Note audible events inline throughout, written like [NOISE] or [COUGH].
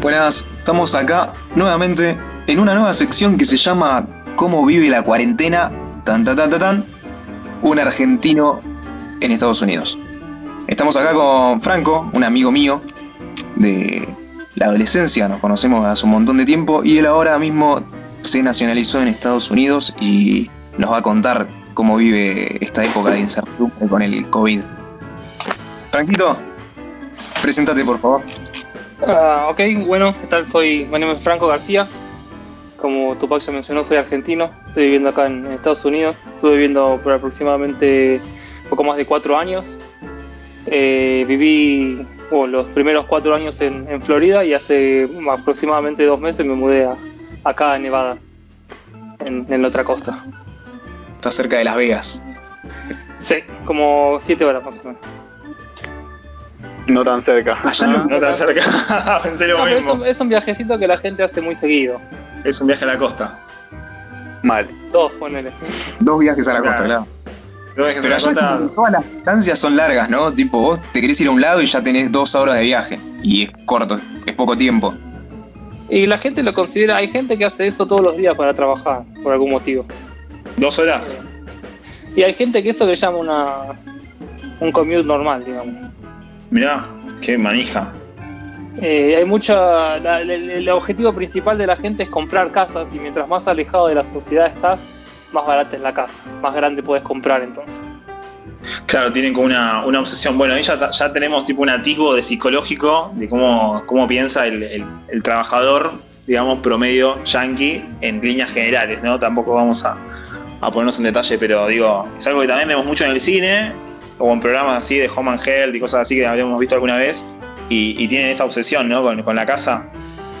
Buenas, estamos acá nuevamente en una nueva sección que se llama ¿Cómo vive la cuarentena? Tan, tan, tan, tan. Un argentino en Estados Unidos. Estamos acá con Franco, un amigo mío de la adolescencia, nos conocemos hace un montón de tiempo y él ahora mismo se nacionalizó en Estados Unidos y nos va a contar cómo vive esta época de incertidumbre con el COVID. Franquito, preséntate por favor. Ah, ok, bueno, ¿qué tal? Soy, mi nombre es Franco García. Como Tupac ya mencionó, soy argentino. Estoy viviendo acá en Estados Unidos. Estuve viviendo por aproximadamente poco más de cuatro años. Eh, viví bueno, los primeros cuatro años en, en, Florida y hace aproximadamente dos meses me mudé a, acá a Nevada, en, en la otra costa. Está cerca de Las Vegas. Sí, como siete horas más o menos. No tan cerca. no, [LAUGHS] no tan cerca. [LAUGHS] Pensé lo No, mismo. es, un, es un viajecito que la gente hace muy seguido. Es un viaje a la costa. Mal. Dos, ponele. Dos viajes a la costa, Claro. Pero allá todas las distancias son largas, ¿no? Tipo, vos te querés ir a un lado y ya tenés dos horas de viaje. Y es corto, es poco tiempo. Y la gente lo considera, hay gente que hace eso todos los días para trabajar, por algún motivo. Dos horas. Y hay gente que eso le llama una un commute normal, digamos. Mirá, qué manija. Eh, hay mucha. la- el objetivo principal de la gente es comprar casas y mientras más alejado de la sociedad estás, más barata es la casa, más grande puedes comprar entonces. Claro, tienen como una, una obsesión. Bueno, ahí ya, ya tenemos tipo un atisbo de psicológico de cómo, cómo piensa el, el- trabajador, digamos, promedio yankee en líneas generales, ¿no? Tampoco vamos a, a ponernos en detalle, pero digo, es algo que también vemos mucho en el cine, o en programas así de Home and Health y cosas así que habíamos visto alguna vez, y, tienen esa obsesión, ¿no? Con, con la casa.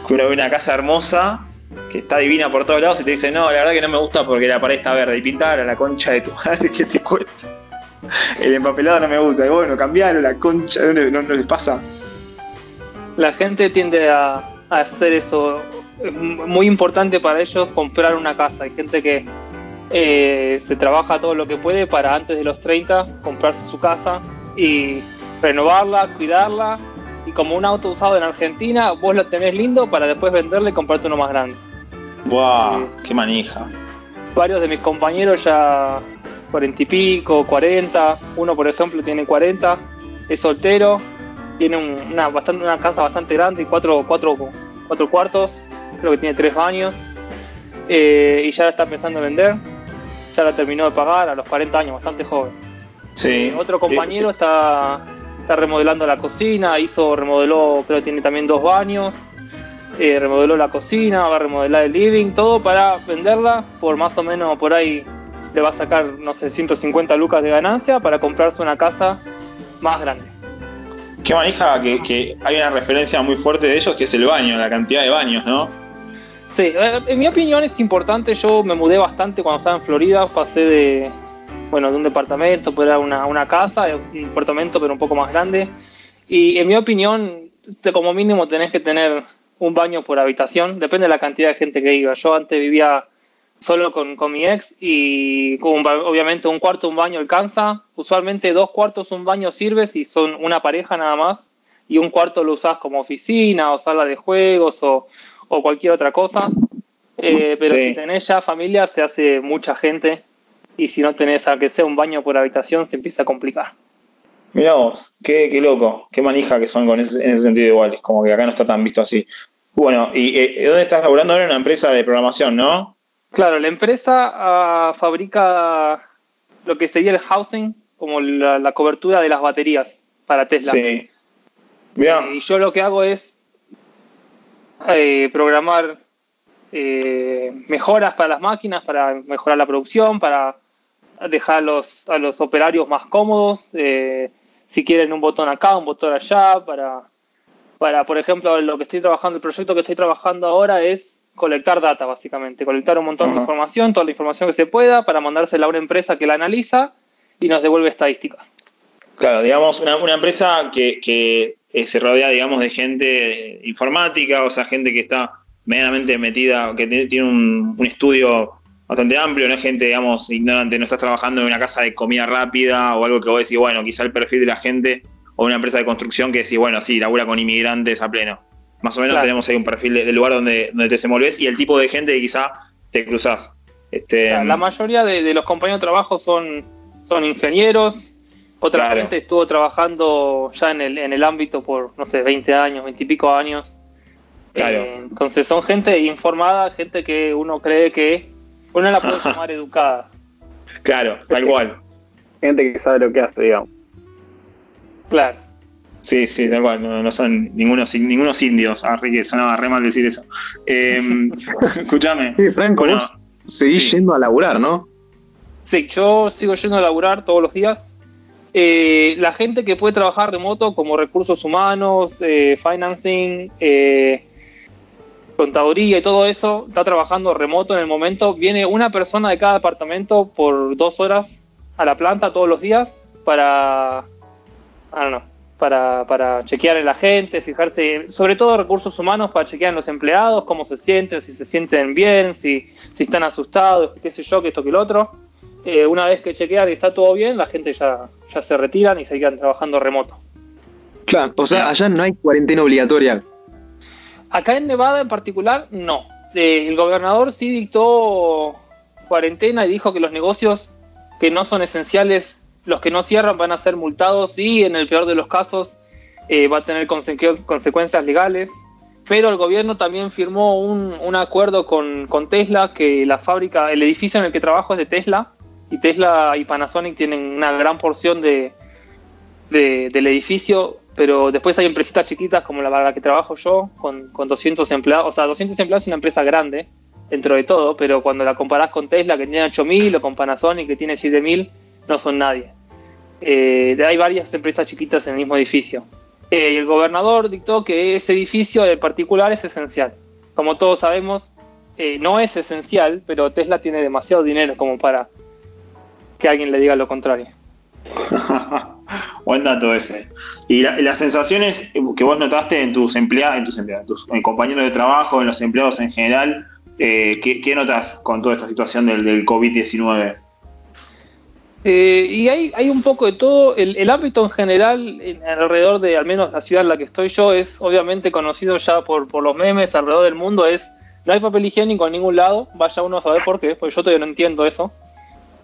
Uno ve una casa hermosa, que está divina por todos lados, y te dice, no, la verdad que no me gusta porque la pared está verde, y pintar a la concha de tu [LAUGHS] madre, que te cuesta? El empapelado no me gusta, y bueno, cambiarlo, la concha, no, les pasa. La gente tiende a, hacer eso. Es muy importante para ellos comprar una casa. Hay gente que eh, se trabaja todo lo que puede para antes de los 30 comprarse su casa y renovarla, cuidarla. Y como un auto usado en Argentina, vos lo tenés lindo para después venderle y comprarte uno más grande. ¡Wow! ¡Qué manija! Varios de mis compañeros ya cuarenta y pico, 40. Uno, por ejemplo, tiene 40, es soltero, tiene un- una, bastante, una casa bastante grande y cuatro, cuatro, cuatro cuartos, creo que tiene tres baños. eh, y ya la está pensando en vender. Ya la terminó de pagar a los 40 años, bastante joven. Sí. Eh, Otro compañero está, está remodelando la cocina, hizo, remodeló, creo que tiene también dos baños, eh, remodeló la cocina, va a remodelar el living, todo para venderla por más o menos por ahí le va a sacar, no sé, 150 lucas de ganancia para comprarse una casa más grande. Qué manija que, que hay una referencia muy fuerte de ellos que es el baño, la cantidad de baños, ¿no? Sí, eh, en mi opinión es importante. Yo me mudé bastante cuando estaba en Florida. Pasé de, bueno, de un departamento, era una, una casa, un departamento, pero un poco más grande. Y en mi opinión, te- como mínimo tenés que tener un baño por habitación. Depende de la cantidad de gente que iba. Yo antes vivía solo con, con mi ex y con obviamente un cuarto, un baño alcanza. Usualmente dos cuartos, un baño sirve si son una pareja nada más. Y un cuarto lo usás como oficina o sala de juegos o, o cualquier otra cosa. Eh, pero Sí. si tenés ya familia, se hace mucha gente. Y si no tenés, aunque sea un baño por habitación, se empieza a complicar. Mirá vos, qué, qué loco, qué manija que son con ese, en ese sentido igual, como que acá no está tan visto así. Bueno, ¿y eh, dónde estás laburando ahora? En una empresa de programación, ¿no? Claro, la empresa ah, fabrica lo que sería el housing, como la, la cobertura de las baterías para Tesla. Sí. Mirá, Y yo lo que hago es eh, programar eh, mejoras para las máquinas, para mejorar la producción, para dejar a los, a los operarios más cómodos. eh, si quieren un botón acá, un botón allá, para, para, por ejemplo, lo que estoy trabajando, el proyecto que estoy trabajando ahora es colectar data, básicamente, colectar un montón de información, toda la información que se pueda, para mandársela a una empresa que la analiza y nos devuelve estadísticas. claro, digamos, una, una empresa que, que eh, se rodea, digamos, de gente informática, o sea, gente que está medianamente metida, que tiene un, estudio bastante amplio, no es gente, digamos, ignorante, no estás trabajando en una casa de comida rápida o algo que vos decís, bueno, quizá el perfil de la gente o una empresa de construcción que decís, bueno, sí, labura con inmigrantes a pleno. Más o menos tenemos ahí un perfil del lugar donde, donde te desenvolves y el tipo de gente que quizá te cruzás. Este, la mayoría de, los compañeros de trabajo son, son ingenieros, otra gente estuvo trabajando ya en el, en el ámbito por, no sé, 20 años, 20 y pico años. Claro. Eh, entonces son gente informada, gente que uno cree que uno la puede llamar [LAUGHS] educada. Claro, tal cual. Gente que sabe lo que hace, digamos. Claro. Sí, sí, tal cual, no, son ningunos, ningunos indios, ah, que sonaba re mal decir eso. Eh, [LAUGHS] escúchame. Sí, Franco, seguís yendo a laburar, ¿no? Sí, yo sigo yendo a laburar todos los días. Eh, la gente que puede trabajar remoto como recursos humanos, eh, financing, eh, contaduría y todo eso, está trabajando remoto en el momento. Viene una persona de cada departamento por dos horas a la planta todos los días para, para, para chequear en la gente, fijarse, sobre todo recursos humanos, para chequear en los empleados, cómo se sienten, si se sienten bien, si, si están asustados, qué sé yo, que esto, que el otro. Eh, una vez que chequean y está todo bien, la gente ya, ya se retiran y se quedan trabajando remoto. Claro, o sea, allá no hay cuarentena obligatoria. Acá en Nevada en particular, no. Eh, el gobernador sí dictó cuarentena y dijo que los negocios que no son esenciales, los que no cierran van a ser multados y en el peor de los casos eh, va a tener consecuencias legales pero el gobierno también firmó un, acuerdo con, Tesla, que la fábrica, el edificio en el que trabajo es de Tesla, y Tesla y Panasonic tienen una gran porción de, del edificio, pero después hay empresitas chiquitas como la, la que trabajo yo, con, con 200 empleados, o sea, 200 empleados es una empresa grande dentro de todo, pero cuando la comparás con Tesla, que tiene 8.000, o con Panasonic, que tiene 7.000, no son nadie. Eh, hay varias empresas chiquitas en el mismo edificio. Eh, el gobernador dictó que ese edificio en particular es esencial. Como todos sabemos, eh, no es esencial, pero Tesla tiene demasiado dinero como para que alguien le diga lo contrario. [LAUGHS] Buen dato ese. Y las sensaciones que vos notaste en tus empleados, en tus empleados, tus compañeros de trabajo, en los empleados en general, eh, ¿qué, notas con toda esta situación del, del COVID-19? Eh, y hay, hay un poco de todo. El, ámbito en general, alrededor de al menos la ciudad en la que estoy yo, es obviamente conocido ya por, por los memes alrededor del mundo. Es no hay papel higiénico en ningún lado. Vaya uno a saber por qué, porque yo todavía no entiendo eso.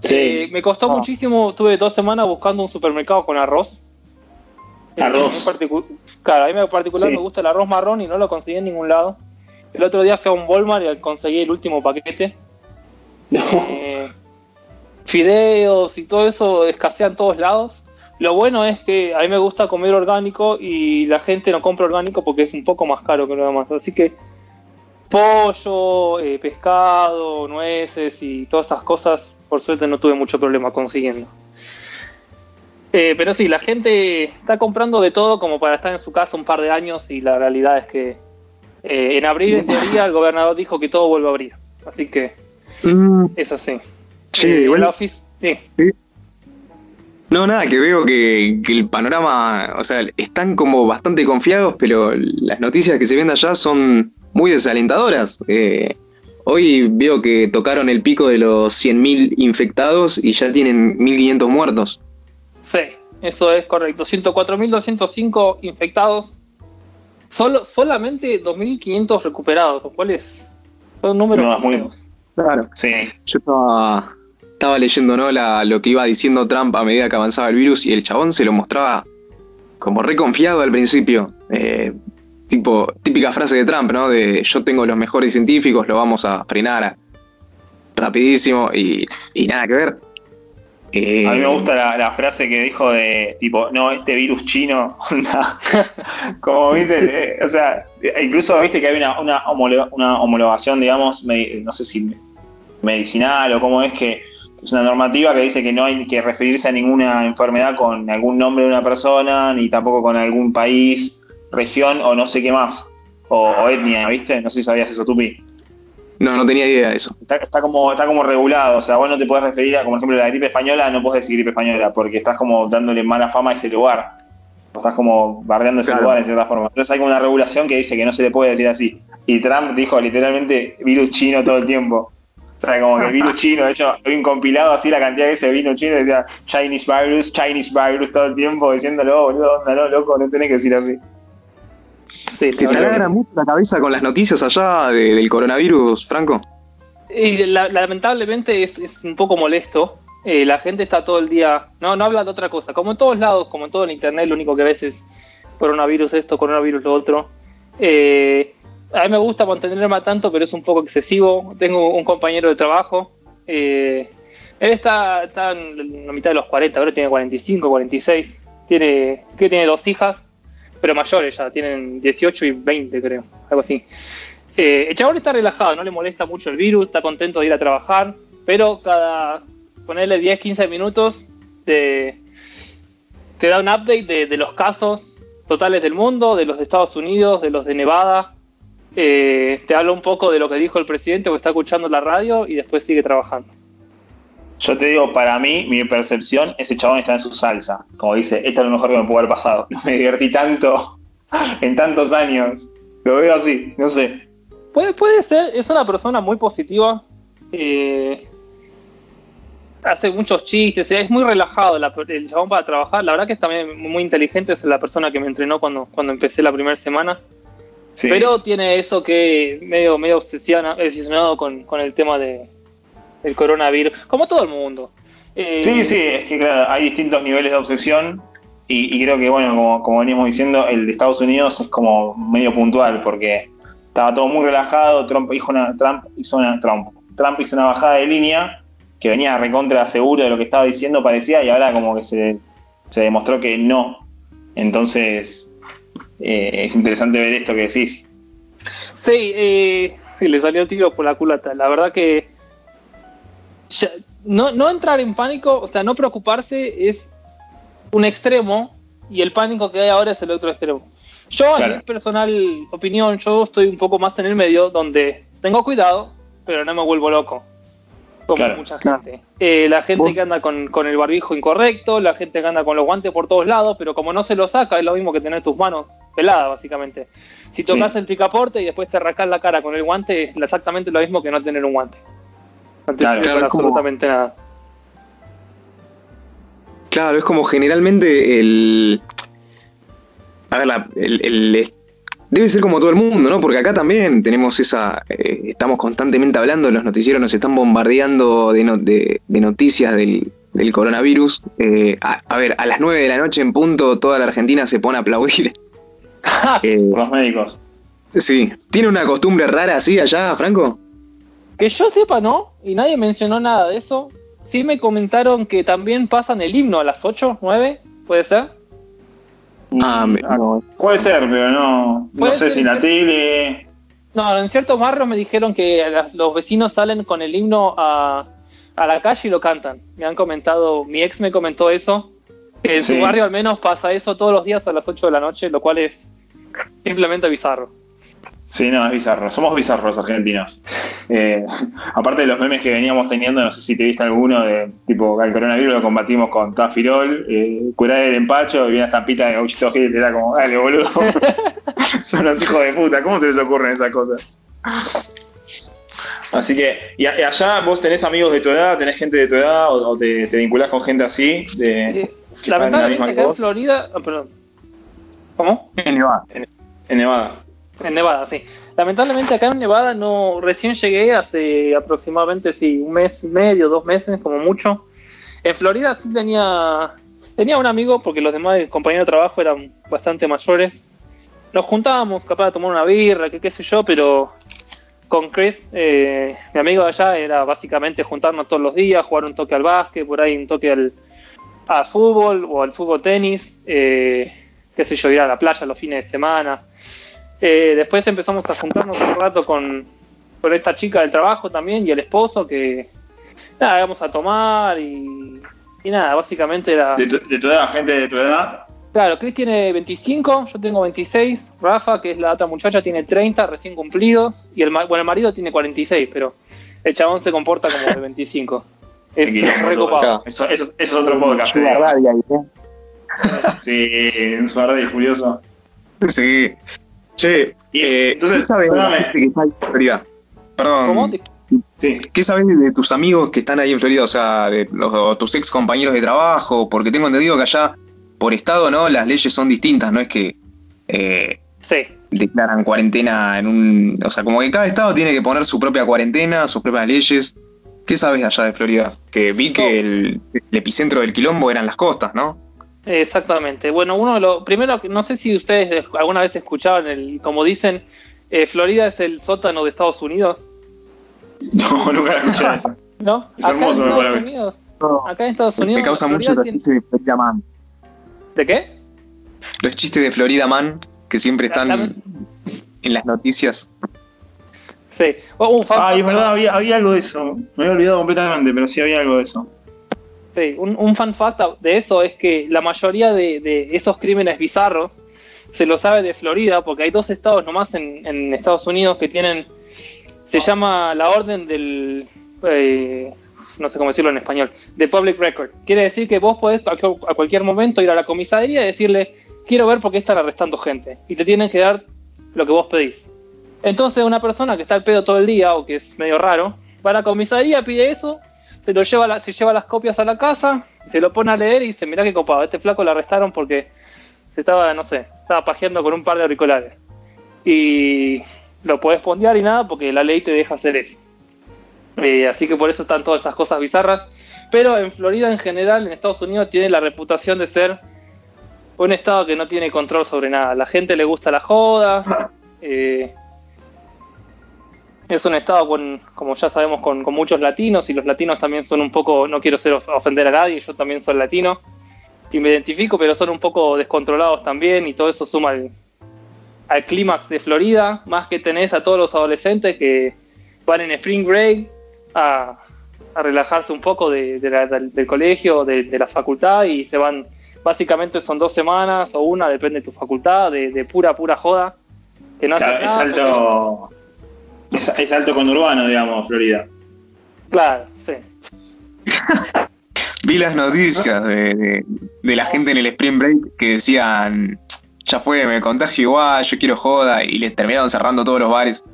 Eh, me costó ah. muchísimo. Tuve dos semanas buscando un supermercado con arroz. Eh, arroz. claro, a mí en particular me gusta el arroz marrón y no lo conseguí en ningún lado. El otro día fui a un Walmart y conseguí el último paquete. [LAUGHS] No fideos y todo eso escasean en todos lados. Lo bueno es que a mí me gusta comer orgánico y la gente no compra orgánico porque es un poco más caro que lo demás. Así que pollo, eh, pescado, nueces y todas esas cosas, por suerte no tuve mucho problema consiguiendo. Eh, pero sí, la gente está comprando de todo como para estar en su casa un par de años y la realidad es que eh, en abril, en teoría, el gobernador dijo que todo vuelve a abrir. Así que mm. es así. Sí, igual. Office, sí. No, nada, que veo que, el panorama, o sea, están como bastante confiados, pero las noticias que se ven allá son muy desalentadoras. Eh, hoy veo que tocaron el pico de los 100.000 infectados y ya tienen 1.500 muertos. Sí, eso es correcto. 104.205 infectados, solo, solamente 2.500 recuperados, lo cual es son números muy... Claro. Sí. Yo estaba estaba leyendo ¿no? lo que iba diciendo Trump a medida que avanzaba el virus y el chabón se lo mostraba como reconfiado al principio. Eh, tipo, típica frase de Trump, ¿no? De yo tengo los mejores científicos, lo vamos a frenar rapidísimo y, nada que ver. a mí me gusta la, frase que dijo de tipo, no, este virus chino, [LAUGHS] como viste, eh, o sea, incluso viste que hay una, una, una homologación, digamos, no sé si medicinal o cómo es que es una normativa que dice que no hay que referirse a ninguna enfermedad con algún nombre de una persona, ni tampoco con algún país, región o no sé qué más. O, etnia, ¿viste? No sé si sabías eso, Tupi. No, no tenía idea de eso. Está, como, está como regulado, o sea, vos no te puedes referir a, como ejemplo, la gripe española, no puedes decir gripe española, porque estás como dándole mala fama a ese lugar. estás como bardeando ese Claro. lugar en cierta forma. Entonces hay como una regulación que dice que no se le puede decir así. Y Trump dijo literalmente virus chino todo el tiempo. O sea, como que virus chino, de hecho, hay un compilado así la cantidad de ese vino chino, decía Chinese virus, Chinese virus todo el tiempo, diciéndolo, boludo, onda, no, loco, no tenés que decir así. Sí, ¿Te taladra mucho la cabeza con las noticias allá de- del coronavirus, Franco? Y la- lamentablemente es, es un poco molesto. Eh, la gente está todo el día, no, no habla de otra cosa. Como en todos lados, como en todo el internet, lo único que ves es coronavirus esto, coronavirus lo otro. Eh, a mí me gusta mantenerme a tanto, pero es un poco excesivo. Tengo un compañero de trabajo. eh, él está, está en la mitad de los 40, ahora tiene 45, 46. Tiene, que tiene dos hijas, pero mayores ya, tienen 18 y 20, creo, algo así. Eh, el chabón está relajado, no le molesta mucho el virus, está contento de ir a trabajar, pero cada ponerle 10, 15 minutos te, da un update de, los casos totales del mundo, de los de Estados Unidos, de los de Nevada. Eh, te habla un poco de lo que dijo el presidente, que está escuchando la radio y después sigue trabajando. Yo te digo, para mí, mi percepción, ese chabón está en su salsa. Como dice, esto es lo mejor que me pudo haber pasado. [LAUGHS] No me divertí tanto [LAUGHS] en tantos años. Lo veo así, no sé. Puede, puede ser, es una persona muy positiva. eh, hace muchos chistes, es muy relajado la- el chabón para trabajar. La verdad que es también muy inteligente, es la persona que me entrenó cuando, cuando empecé la primera semana. Sí. Pero tiene eso que medio, medio obsesiona- obsesionado con, con el tema de, del coronavirus, como todo el mundo. Eh, Sí, sí, es que claro, hay distintos niveles de obsesión y, y creo que, bueno, como, como venimos diciendo, el de Estados Unidos es como medio puntual porque estaba todo muy relajado, Trump hizo una, Trump hizo una, Trump, Trump hizo una bajada de línea que venía recontra seguro de lo que estaba diciendo, parecía, y ahora como que se, se demostró que no. Entonces, eh, es interesante ver esto que decís. Sí, eh, sí, le salió el tiro por la culata. La verdad que no, no entrar en pánico, o sea, no preocuparse es un extremo y el pánico que hay ahora es el otro extremo. Yo, Claro. en mi personal opinión, yo estoy un poco más en el medio donde tengo cuidado, pero no me vuelvo loco. Como Claro. mucha gente. Eh, la gente Vos- que anda con, con el barbijo incorrecto, la gente que anda con los guantes por todos lados, pero como no se lo saca, es lo mismo que tener tus manos peladas, básicamente. Si tocas el picaporte y después te arrancas la cara con el guante, es exactamente lo mismo que no tener un guante. Claro, como- absolutamente nada. Claro, es como generalmente el. A ver, la- el, el- debe ser como todo el mundo, ¿no? Porque acá también tenemos esa. eh, estamos constantemente hablando, los noticieros nos están bombardeando de, no- de- de noticias del, del coronavirus. Eh, a, a ver, a las 9 de la noche en punto, toda la Argentina se pone a aplaudir. [LAUGHS] Eh, Por los médicos. sí. ¿Tiene una costumbre rara así allá, Franco? Que yo sepa, ¿no? Y nadie mencionó nada de eso. Sí me comentaron que también pasan el himno a las 8, 9, ¿puede ser? Ah, me- no. Puede ser, pero no, no sé ser, si la tele. No, en ciertos barrios me dijeron que los vecinos salen con el himno a, a la calle y lo cantan. Me han comentado, mi ex me comentó eso. Que en Sí. su barrio al menos pasa eso todos los días a las 8 de la noche, lo cual es simplemente bizarro. Sí, no, es bizarro. Somos bizarros los argentinos. [LAUGHS] Eh, aparte de los memes que veníamos teniendo, no sé si te viste alguno de tipo el coronavirus lo combatimos con Tafirol, eh, curar el empacho y viene una estampita de Gauchito Gil, era como, dale, boludo. [LAUGHS] Son los hijos de puta, ¿cómo se les ocurren esas cosas? Así que, y, a- y allá vos tenés amigos de tu edad, tenés gente de tu edad, o, o te, te vinculás con gente así, de, Eh, que están en la misma que en Florida. ah, perdón. ¿Cómo? en Nevada. En Nevada, sí. Lamentablemente acá en Nevada no. Recién llegué hace aproximadamente sí, un mes y medio, dos meses, como mucho. En Florida sí tenía. Tenía un amigo, porque los demás compañeros de trabajo eran bastante mayores. Nos juntábamos, capaz de tomar una birra, que qué sé yo, pero con Chris, eh, mi amigo de allá, era básicamente juntarnos todos los días, jugar un toque al básquet, por ahí un toque al, al fútbol o al fútbol tenis, eh, qué sé yo, ir a la playa los fines de semana. Eh, después empezamos a juntarnos un rato con, con esta chica del trabajo también y el esposo que nada, íbamos a tomar y, y nada, básicamente era... De tu, de tu edad, gente de tu edad. Claro, Chris tiene 25, yo tengo 26, Rafa, que es la otra muchacha, tiene 30 recién cumplidos y el, ma- bueno, el marido tiene 46, pero el chabón se comporta como de 25. [LAUGHS] Es Quilombo re todo copado. eso. Eso, eso- eso es otro podcast. digo. daddy ahí, ¿eh? Sí, un furioso. Sí. Che, Y, eh, entonces, ¿qué sabes de la perdóname. gente que está ahí en Florida? Perdón. ¿Cómo? Te- Sí. ¿Qué sabes de tus amigos que están ahí en Florida? O sea, de los, o tus ex compañeros de trabajo, porque tengo entendido que allá, por estado, ¿no? Las leyes son distintas, no es que eh, Sí. declaran cuarentena en un. O sea, como que cada estado tiene que poner su propia cuarentena, sus propias leyes. ¿Qué sabes de allá de Florida? Que vi que el, el epicentro del quilombo eran las costas, ¿no? Exactamente. Bueno, uno de los. Primero, no sé si ustedes alguna vez escuchaban, el, como dicen, eh, Florida es el sótano de Estados Unidos. [LAUGHS] No, nunca escuché eso. [LAUGHS] ¿No? Es acá hermoso, en Estados. Acá en Estados Unidos. Me causa Florida mucho los tiene- chistes de Florida Man. ¿De qué? Los chistes de Florida Man, que siempre están en las noticias. Sí. Oh, un fan- Ah, es verdad, había, había algo de eso. Me había olvidado completamente, pero sí había algo de eso. Un, un fact de eso es que la mayoría de, esos crímenes bizarros se lo sabe de Florida, porque hay dos estados nomás en, en Estados Unidos que tienen, se llama la orden del, eh, no sé cómo decirlo en español, de Public Record. Quiere decir que vos podés a cualquier momento ir a la comisaría y decirle, quiero ver por qué están arrestando gente, y te tienen que dar lo que vos pedís. Entonces una persona que está al pedo todo el día, o que es medio raro, va a la comisaría, pide eso, se lo lleva, se lleva las copias a la casa, se lo pone a leer y dice, mirá qué copado, este flaco lo arrestaron porque se estaba, no sé, estaba pajeando con un par de auriculares. Y lo podés pondear y nada porque la ley te deja hacer eso. Eh, así que por eso están todas esas cosas bizarras. Pero en Florida en general, en Estados Unidos, tiene la reputación de ser un estado que no tiene control sobre nada. La gente le gusta la joda. eh, es un estado con, como ya sabemos, con, con muchos latinos y los latinos también son un poco, no quiero ser of- ofender a nadie, yo también soy latino y me identifico, pero son un poco descontrolados también y todo eso suma al, al clímax de Florida, más que tenés a todos los adolescentes que van en spring break a, a relajarse un poco de, de la- del, del colegio, de, de la facultad y se van, básicamente son dos semanas o una, depende de tu facultad, de, de pura, pura joda. Que no Claro, es alto. Es, es alto conurbano, digamos, Florida. Claro, sí. [LAUGHS] Vi las noticias de, de- de la gente en el Spring Break que decían, ya fue, me contagio igual, yo quiero joda, y les terminaron cerrando todos los bares.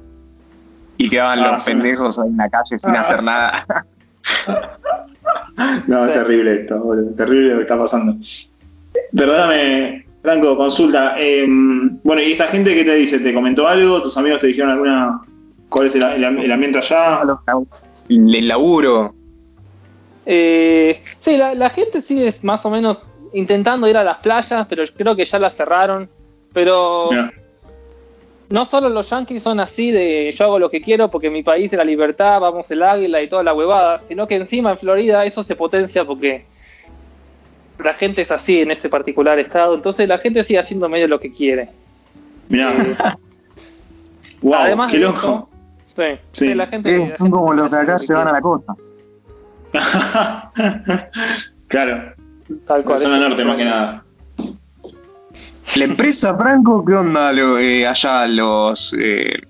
Y quedaban Ah, los sí. pendejos ahí en la calle sin Ah. hacer nada. [LAUGHS] No, Sí. es terrible esto, boludo, terrible lo que está pasando. Perdóname, Franco, consulta. eh, bueno, ¿y esta gente qué te dice? ¿Te comentó algo? ¿Tus amigos te dijeron alguna... ¿Cuál es el, el- el ambiente allá? El laburo. Eh, sí, la, la gente sigue más o menos intentando ir a las playas, pero yo creo que ya las cerraron. Pero Mira, no solo los yankees son así de yo hago lo que quiero porque mi país es la libertad, vamos el águila y toda la huevada, sino que encima en Florida eso se potencia porque la gente es así en ese particular estado, entonces la gente sigue haciendo medio lo que quiere. mirá. [LAUGHS] wow, Además qué loco. Sí, Sí. sí, la gente, la son gente como los de hace acá se que van a la costa. [LAUGHS] claro, Tal cual, zona norte más que nada. La empresa Franco, ¿qué onda lo, eh, allá? ¿Los, eh,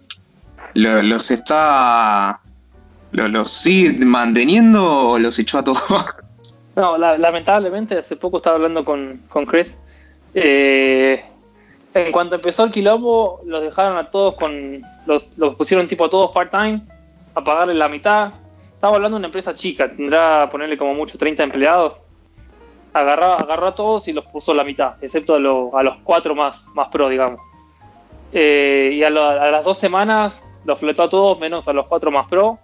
lo- los está... lo- ¿Los sigue manteniendo o los echó a todos? [LAUGHS] No, la- lamentablemente, hace poco estaba hablando con, con Chris. eh, en cuanto empezó el quilombo, los dejaron a todos con. Los, los pusieron tipo a todos part-time, a pagarle la mitad. Estamos hablando de una empresa chica, tendrá ponerle como mucho 30 empleados. Agarró, agarró a todos y los puso la mitad, excepto a, lo- a los cuatro más, más pro, digamos. Eh, y a, lo- a las dos semanas los fletó a todos, menos a los cuatro más pro.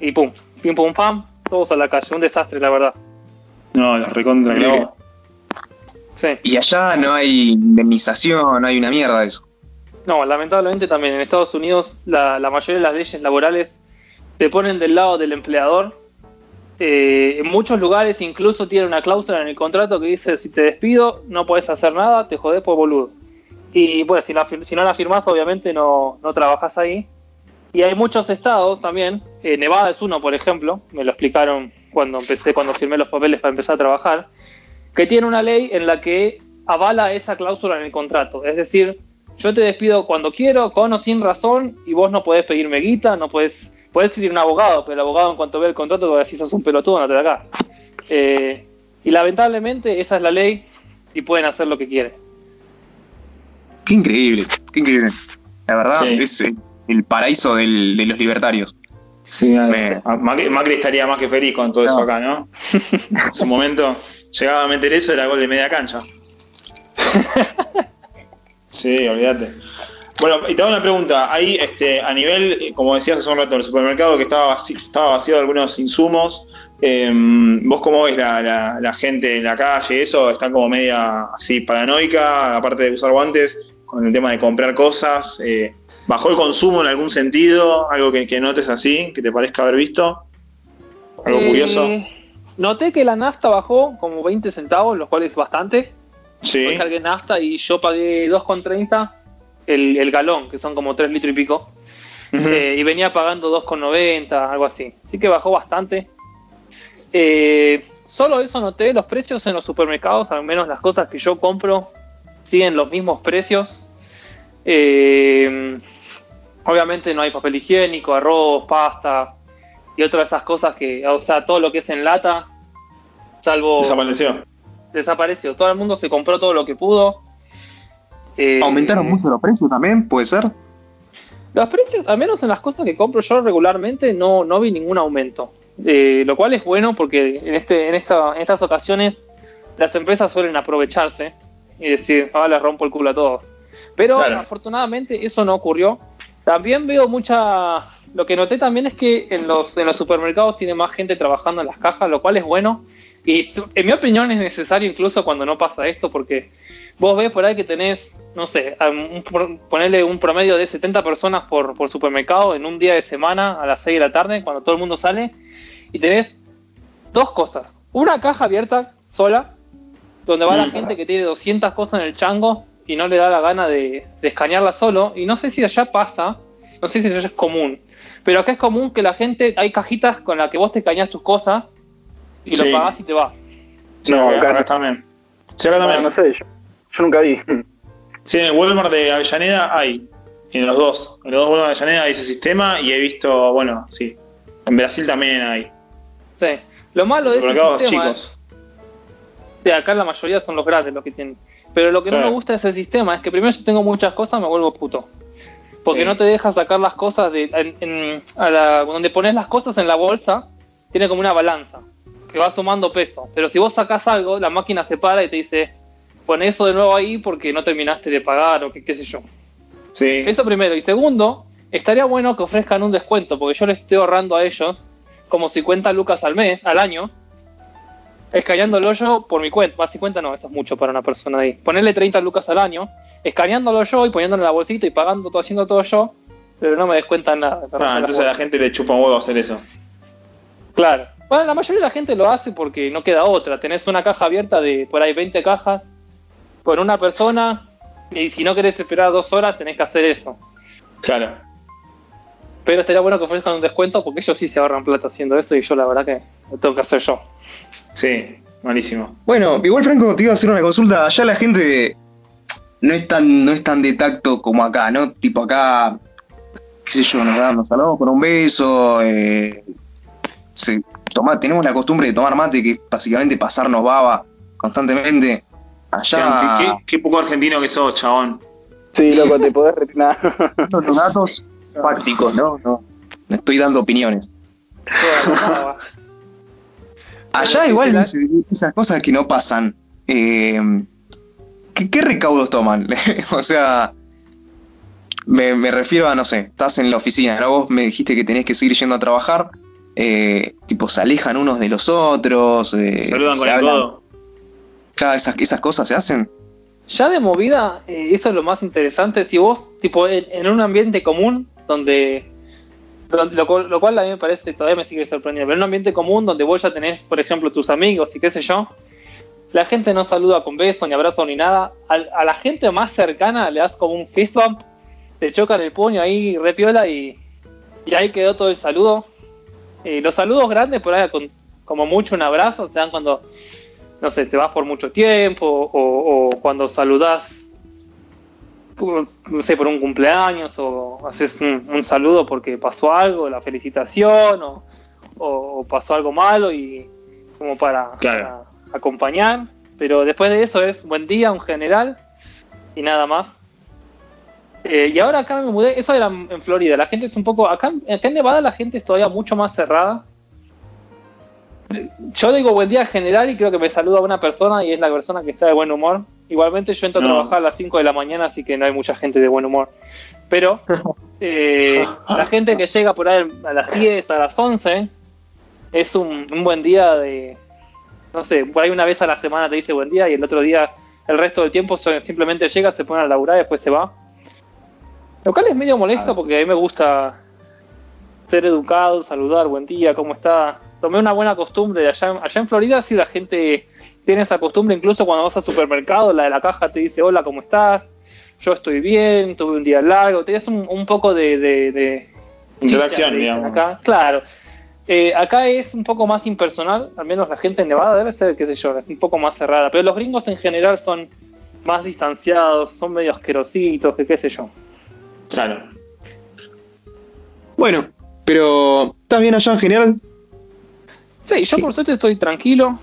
Y pum, pim pum pam, todos a la calle. Un desastre, la verdad. No, los recontra. Sí. Y allá no hay indemnización, no hay una mierda de eso. No, lamentablemente también en Estados Unidos la, la mayoría de las leyes laborales se ponen del lado del empleador. Eh, en muchos lugares incluso tiene una cláusula en el contrato que dice si te despido no puedes hacer nada, te jodés por boludo. Y pues si, la si no la firmás obviamente no, no trabajas ahí. Y hay muchos estados también, eh, Nevada es uno por ejemplo, me lo explicaron cuando empecé, cuando firmé los papeles para empezar a trabajar, que tiene una ley en la que avala esa cláusula en el contrato. Es decir, yo te despido cuando quiero, con o sin razón, y vos no podés pedirme guita, no podés, podés ir a un abogado, pero el abogado en cuanto ve el contrato te va a decir sos un pelotudo, no te de acá. [LAUGHS] Eh, y lamentablemente esa es la ley y pueden hacer lo que quieren. Qué increíble, qué increíble. La verdad, Sí. es el paraíso del- de los libertarios. Sí, Me- Macri, Macri estaría más que feliz con todo eso acá, ¿no? en su momento llegaba a meter eso, era gol de media cancha. [LAUGHS] Sí, olvídate. Bueno, y te hago una pregunta. Ahí, este, a nivel, eh, como decías hace un rato, el supermercado que estaba vacío, estaba vacío de algunos insumos, eh, ¿vos cómo ves la, la- la gente en la calle? ¿Eso está como media así paranoica, aparte de usar guantes, con el tema de comprar cosas? Eh, ¿Bajó el consumo en algún sentido? ¿Algo que, que notes así, que te parezca haber visto? ¿Algo Eh, curioso? Noté que la nafta bajó como 20 centavos, lo cual es bastante. Sí. Hoy cargué nafta y yo pagué 2,30 el, el galón, que son como 3 litros y pico. Eh, y venía pagando 2,90, algo así. Así que bajó bastante. Eh, solo eso noté, los precios en los supermercados, al menos las cosas que yo compro, siguen los mismos precios. Eh, obviamente no hay papel higiénico, arroz, pasta y otras de esas cosas que, o sea, todo lo que es en lata, salvo Desapareció. Desapareció. Todo el mundo se compró todo lo que pudo. Eh, ¿Aumentaron mucho los precios también? ¿Puede ser? Los precios, al menos en las cosas que compro yo regularmente, no, no vi ningún aumento. Eh, lo cual es bueno porque en, este, en, esta, en estas ocasiones las empresas suelen aprovecharse y decir, ah, les rompo el culo a todos. Pero Claro. afortunadamente eso no ocurrió. También veo mucha... Lo que noté también es que en los, en los supermercados tiene más gente trabajando en las cajas, lo cual es bueno. Y en mi opinión es necesario incluso cuando no pasa esto, porque vos ves por ahí que tenés, no sé, un ponerle un promedio de 70 personas por, por supermercado en un día de semana a las 6 de la tarde, cuando todo el mundo sale, y tenés dos cosas. Una caja abierta sola, donde va la Mm. gente que tiene 200 cosas en el chango y no le da la gana de, de escanearla solo. Y no sé si allá pasa, no sé si allá es común, pero acá es común que la gente, hay cajitas con las que vos te escaneas tus cosas y Sí. lo pagás y te vas. Sí, No, acá, acá- también. Sí, acá Bueno, también. no sé, yo, yo nunca vi. Sí, en el Walmart de Avellaneda hay. En los dos. En los dos Walmart de Avellaneda hay ese sistema y he visto, bueno, sí. En Brasil también hay. Sí. Lo malo de ese sistema chicos. Sí, acá la mayoría son los grandes los que tienen. Pero lo que no me gusta de ese sistema es que primero yo tengo muchas cosas, me vuelvo puto. Porque Sí. no te deja sacar las cosas de en- en- a la- donde pones las cosas en la bolsa, tiene como una balanza que va sumando peso. Pero si vos sacás algo, la máquina se para y te dice, pon eso de nuevo ahí porque no terminaste de pagar o que qué sé yo. Sí. Eso primero. Y segundo, estaría bueno que ofrezcan un descuento, porque yo les estoy ahorrando a ellos como 50 lucas al mes, al año, escaneándolo yo por mi cuenta. Más 50 no, eso es mucho para una persona ahí. Ponerle 30 lucas al año, escaneándolo yo y poniéndolo en la bolsita y pagando todo, haciendo todo yo, pero no me descuentan nada. Ah, entonces a la gente le chupa un huevo hacer eso. Claro. Bueno, la mayoría de la gente lo hace porque no queda otra. Tenés una caja abierta de por ahí 20 cajas con una persona y si no querés esperar dos horas tenés que hacer eso. Claro. Pero estaría bueno que ofrezcan un descuento porque ellos sí se ahorran plata haciendo eso y yo la verdad que lo tengo que hacer yo. Sí, malísimo. Bueno, igual Franco, te iba a hacer una consulta. Allá la gente no es tan, no es tan de tacto como acá, ¿no? Tipo acá, qué sé yo, nos, dan- nos saludamos con un beso. eh, se toma, tenemos la costumbre de tomar mate, que es básicamente pasarnos baba constantemente. Allá Qué, qué- qué poco argentino que sos, chabón. Sí, loco, te podés retirar. [LAUGHS] los datos fácticos, ¿no? No, no estoy dando opiniones. Allá igual esas cosas que no pasan. eh, ¿qué, qué recaudos toman? [LAUGHS] o sea, me, me refiero a, no sé, estás en la oficina, ¿no? Vos me dijiste que tenés que seguir yendo a trabajar. Eh, tipo, se alejan unos de los otros. eh, Saludan se con el codo. Claro, esas, esas cosas se hacen. Ya de movida, eh, eso es lo más interesante. Si vos, tipo, en, en un ambiente común, donde, donde- lo, cual- lo cual a mí me parece, todavía me sigue sorprendiendo, pero en un ambiente común donde vos ya tenés, por ejemplo, tus amigos y qué sé yo, la gente no saluda con beso, ni abrazo, ni nada. A, la gente más cercana le das como un fist bump, te chocan el puño ahí, repiola, y, y ahí quedó todo el saludo. Eh, los saludos grandes, por ahí, con, como mucho un abrazo, se dan cuando no sé, te vas por mucho tiempo o, o cuando saludás, no sé, por un cumpleaños o haces un, un saludo porque pasó algo, la felicitación o, o pasó algo malo y como para, Claro. para acompañar. Pero después de eso es buen día, un general y nada más. Eh, y ahora acá me mudé, eso era en Florida, la gente es un poco, acá, acá en Nevada la gente es todavía mucho más cerrada. Yo digo buen día general y creo que me saluda una persona y es la persona que está de buen humor. Igualmente yo entro a trabajar a las 5 de la mañana, así que no hay mucha gente de buen humor. Pero [LAUGHS] eh, la gente que llega por ahí a las 10, a las 11, es un, un buen día de, no sé, por ahí una vez a la semana te dice buen día y el otro día, el resto del tiempo simplemente llega, se pone a laburar y después se va. Lo cual es medio molesto porque a mí me gusta ser educado, saludar, buen día, ¿cómo está? Tomé una buena costumbre de allá, allá en Florida, sí la gente tiene esa costumbre, incluso cuando vas al supermercado, la de la caja te dice, hola, ¿cómo estás? Yo estoy bien, tuve un día largo, te das un, un poco de, de- de Interacción, digamos. Acá. Claro. Eh, acá es un poco más impersonal, al menos la gente en Nevada debe ser, qué sé yo, un poco más cerrada. Pero los gringos en general son más distanciados, son medio asquerositos, que qué sé yo. Claro. Bueno, pero ¿estás bien allá en general? Sí, yo Sí. por suerte estoy tranquilo.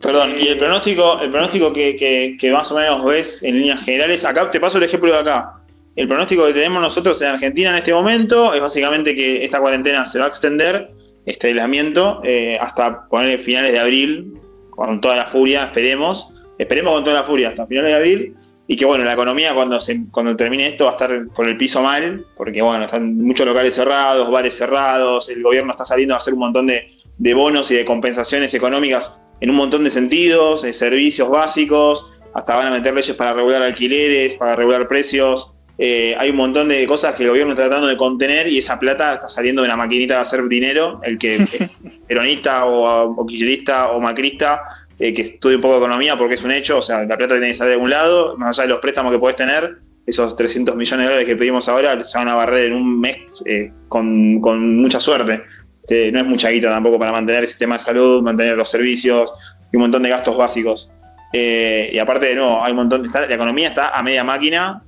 Perdón, y el pronóstico, el pronóstico que, que- que más o menos ves en líneas generales, acá te paso el ejemplo de acá. El pronóstico que tenemos nosotros en Argentina en este momento es básicamente que esta cuarentena se va a extender, este aislamiento, eh, hasta poner finales de abril, con toda la furia, esperemos. Esperemos con toda la furia hasta finales de abril. Y que bueno, la economía cuando se, cuando termine esto va a estar con el piso mal, porque bueno, están muchos locales cerrados, bares cerrados, el gobierno está saliendo a hacer un montón de, de bonos y de compensaciones económicas en un montón de sentidos, de servicios básicos, hasta van a meter leyes para regular alquileres, para regular precios. Eh, hay un montón de cosas que el gobierno está tratando de contener y esa plata está saliendo de la maquinita de hacer dinero. El que es [LAUGHS] peronista o, o kirchnerista o macrista, eh, que estudie un poco de economía porque es un hecho, o sea, la plata tiene que salir de algún lado, más allá de los préstamos que podés tener, esos 300 millones de dólares que pedimos ahora se van a barrer en un mes eh, con, mucha suerte. Este, no es mucha guita tampoco para mantener el sistema de salud, mantener los servicios y un montón de gastos básicos. Eh, y aparte de no, hay un montón de. la economía está a media máquina,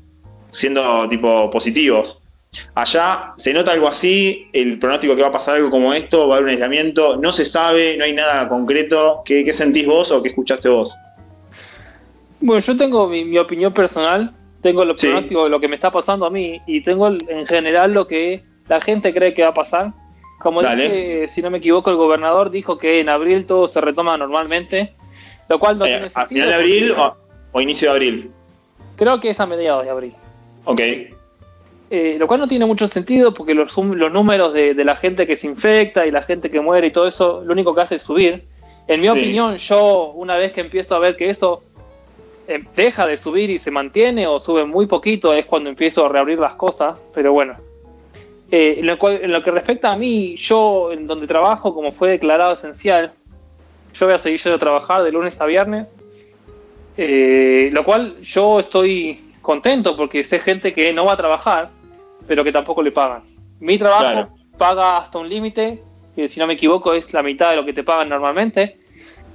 siendo tipo positivos. Allá se nota algo así, el pronóstico que va a pasar algo como esto, va a haber un aislamiento, no se sabe, no hay nada concreto. ¿Qué, qué sentís vos o qué escuchaste vos? Bueno, yo tengo mi, mi opinión personal, tengo el Sí. pronóstico de lo que me está pasando a mí y tengo en general lo que la gente cree que va a pasar. Como Dale. dije, si no me equivoco, el gobernador dijo que en abril todo se retoma normalmente, lo cual no Eh, tiene ¿A final de abril o, o inicio de abril? Creo que es a mediados de abril. Ok, Eh, lo cual no tiene mucho sentido porque los, números de, de la gente que se infecta y la gente que muere y todo eso, lo único que hace es subir. En mi Sí. opinión, yo una vez que empiezo a ver que eso eh, deja de subir y se mantiene o sube muy poquito, es cuando empiezo a reabrir las cosas, pero bueno. Eh, en, lo cual- en lo que respecta a mí, yo en donde trabajo, como fue declarado esencial, yo voy a seguir yendo a trabajar de lunes a viernes, eh, lo cual yo estoy contento porque sé gente que no va a trabajar, pero que tampoco le pagan. Mi trabajo Claro. paga hasta un límite, que si no me equivoco es la mitad de lo que te pagan normalmente,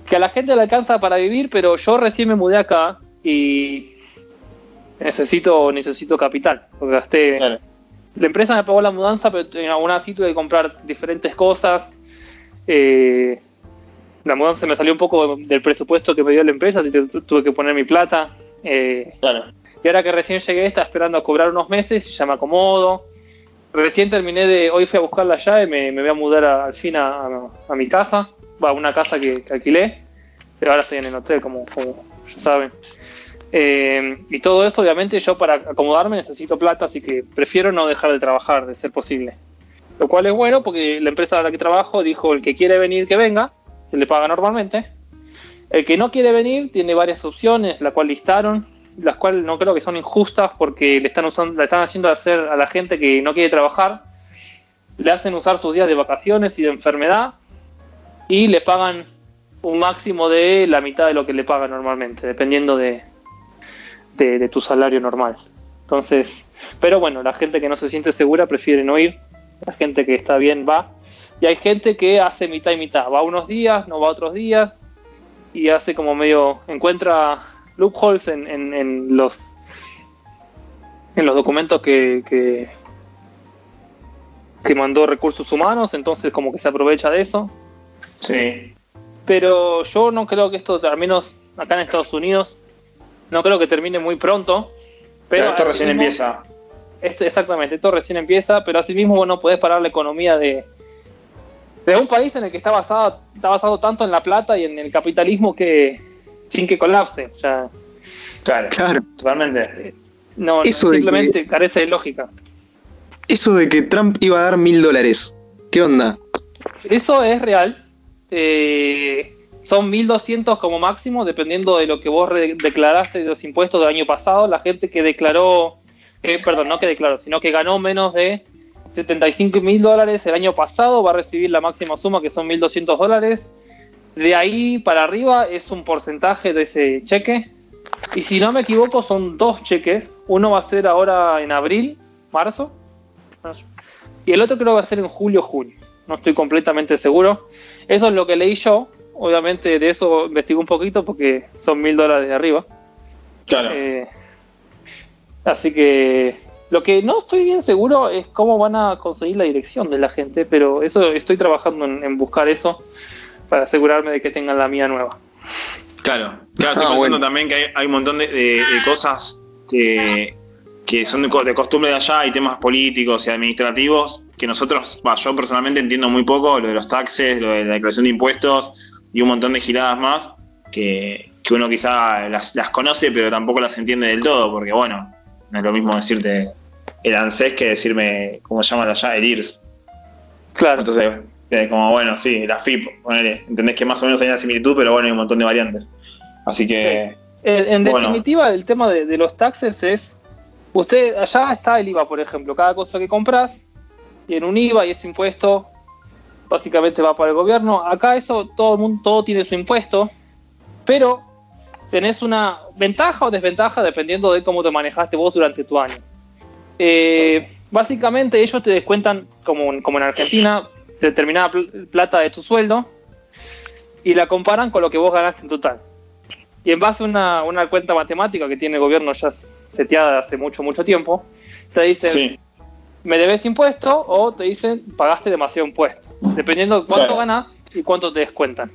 que a la gente le alcanza para vivir, pero yo recién me mudé acá y necesito, necesito capital, porque gasté... claro. La empresa me pagó la mudanza, pero aún así tuve que comprar diferentes cosas. Eh, la mudanza me salió un poco del presupuesto que me dio la empresa, así que tu- tuve que poner mi plata. Eh, claro. Y ahora que recién llegué, estaba esperando a cobrar unos meses y ya me acomodo. Recién terminé de. Hoy fui a buscar la llave, me, voy a mudar al fin a, mi casa. Va, una casa que, que alquilé. Pero ahora estoy en el hotel, como, como ya saben. Eh, y todo eso, obviamente, yo para acomodarme necesito plata, así que prefiero no dejar de trabajar, de ser posible. Lo cual es bueno porque la empresa a la que trabajo dijo: el que quiere venir, que venga, se le paga normalmente. El que no quiere venir tiene varias opciones, la cual listaron, las cuales no creo que son injustas porque le están usando, le están haciendo hacer a la gente que no quiere trabajar, le hacen usar sus días de vacaciones y de enfermedad y le pagan un máximo de la mitad de lo que le pagan normalmente, dependiendo de, de, de tu salario normal. Entonces, pero bueno, la gente que no se siente segura prefiere no ir, la gente que está bien va, y hay gente que hace mitad y mitad, va unos días, no va otros días, y hace como medio, encuentra loopholes en, en, en los en los documentos que, que, que mandó recursos humanos, entonces como que se aprovecha de eso. Sí. pero yo no creo que esto, al menos acá en Estados Unidos, no creo que termine muy pronto. Pero Pero esto recién empieza. Esto, exactamente, esto recién empieza, pero asimismo vos no podés parar la economía de, de un país en el que está basado, está basado tanto en la plata y en el capitalismo que sin que colapse. O sea, Claro, Claro. totalmente. no, Eso de simplemente carece de lógica. Eso de que Trump iba a dar mil dólares. ¿Qué onda? Eso es real. Eh, son 1.200 como máximo, dependiendo de lo que vos declaraste de los impuestos del año pasado. La gente que declaró, eh, perdón, no que declaró, sino que ganó menos de 75 mil dólares el año pasado va a recibir la máxima suma, que son 1.200 dólares. De ahí para arriba es un porcentaje de ese cheque. Y si no me equivoco, son dos cheques. Uno va a ser ahora en abril, marzo. Y el otro creo que va a ser en julio, junio. No estoy completamente seguro. Eso es lo que leí yo. Obviamente de eso investigué un poquito porque son mil dólares de arriba. Claro. Eh, así que lo que no estoy bien seguro es cómo van a conseguir la dirección de la gente, pero eso estoy trabajando en, en buscar eso para asegurarme de que tengan la mía nueva. Claro, claro, [LAUGHS] estoy Ah, pensando bueno. también que hay, hay un montón de, de- de cosas que, que son de, co- de costumbre de allá y temas políticos y administrativos que nosotros, va, yo personalmente entiendo muy poco, lo de los taxes, lo de la declaración de impuestos y un montón de giradas más que, que uno quizá las, las conoce pero tampoco las entiende del todo, porque bueno, no es lo mismo decirte el ANSES que decirme, ¿cómo se llama allá? El IRS. Claro. Entonces, como bueno, sí, la FIP, ponele, entendés que más o menos hay una similitud, pero bueno, hay un montón de variantes. Así que, En, en Bueno. definitiva, el tema de, de los taxes es, usted, allá está el IVA, por ejemplo, cada cosa que compras tiene un IVA y ese impuesto básicamente va para el gobierno. Acá eso, todo el mundo, todo tiene su impuesto, pero tenés una ventaja o desventaja dependiendo de cómo te manejaste vos durante tu año. Eh, básicamente ellos te descuentan, como, como en Argentina, determinada pl- plata de tu sueldo y la comparan con lo que vos ganaste en total. Y en base a una, una cuenta matemática que tiene el gobierno ya seteada hace mucho, mucho tiempo, te dicen, sí, me debes impuesto o te dicen, pagaste demasiado impuesto. Dependiendo de cuánto Claro. ganas y cuánto te descuentan.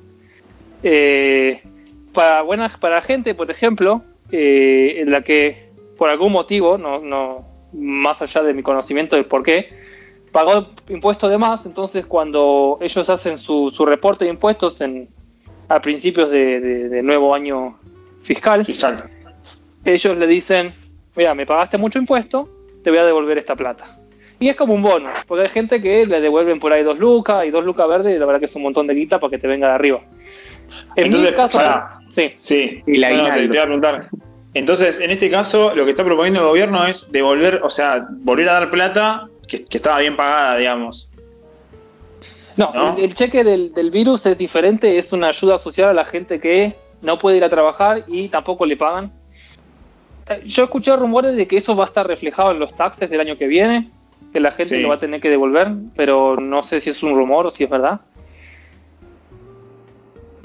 Eh, para buenas para gente, por ejemplo, eh, en la que por algún motivo, no, no más allá de mi conocimiento del por qué, pagó impuestos de más, entonces cuando ellos hacen su, su reporte de impuestos en, a principios de, de- de nuevo año fiscal, fiscal. ellos le dicen, mira, me pagaste mucho impuesto, te voy a devolver esta plata. Y es como un bono, porque hay gente que le devuelven por ahí dos lucas y dos lucas verdes, y la verdad que es un montón de guita para que te venga de arriba. En Entonces, mi caso, pará. sí, Sí, Y la No, no, te, aguinaldo. te iba a preguntar. Entonces, en este caso, lo que está proponiendo el gobierno es devolver, o sea, volver a dar plata que, que estaba bien pagada, digamos. no, ¿No? El, el cheque del, del virus es diferente, es una ayuda social a la gente que no puede ir a trabajar y tampoco le pagan. Yo escuché rumores de que eso va a estar reflejado en los taxes del año que viene, que la gente Sí. lo va a tener que devolver, pero no sé si es un rumor o si es verdad.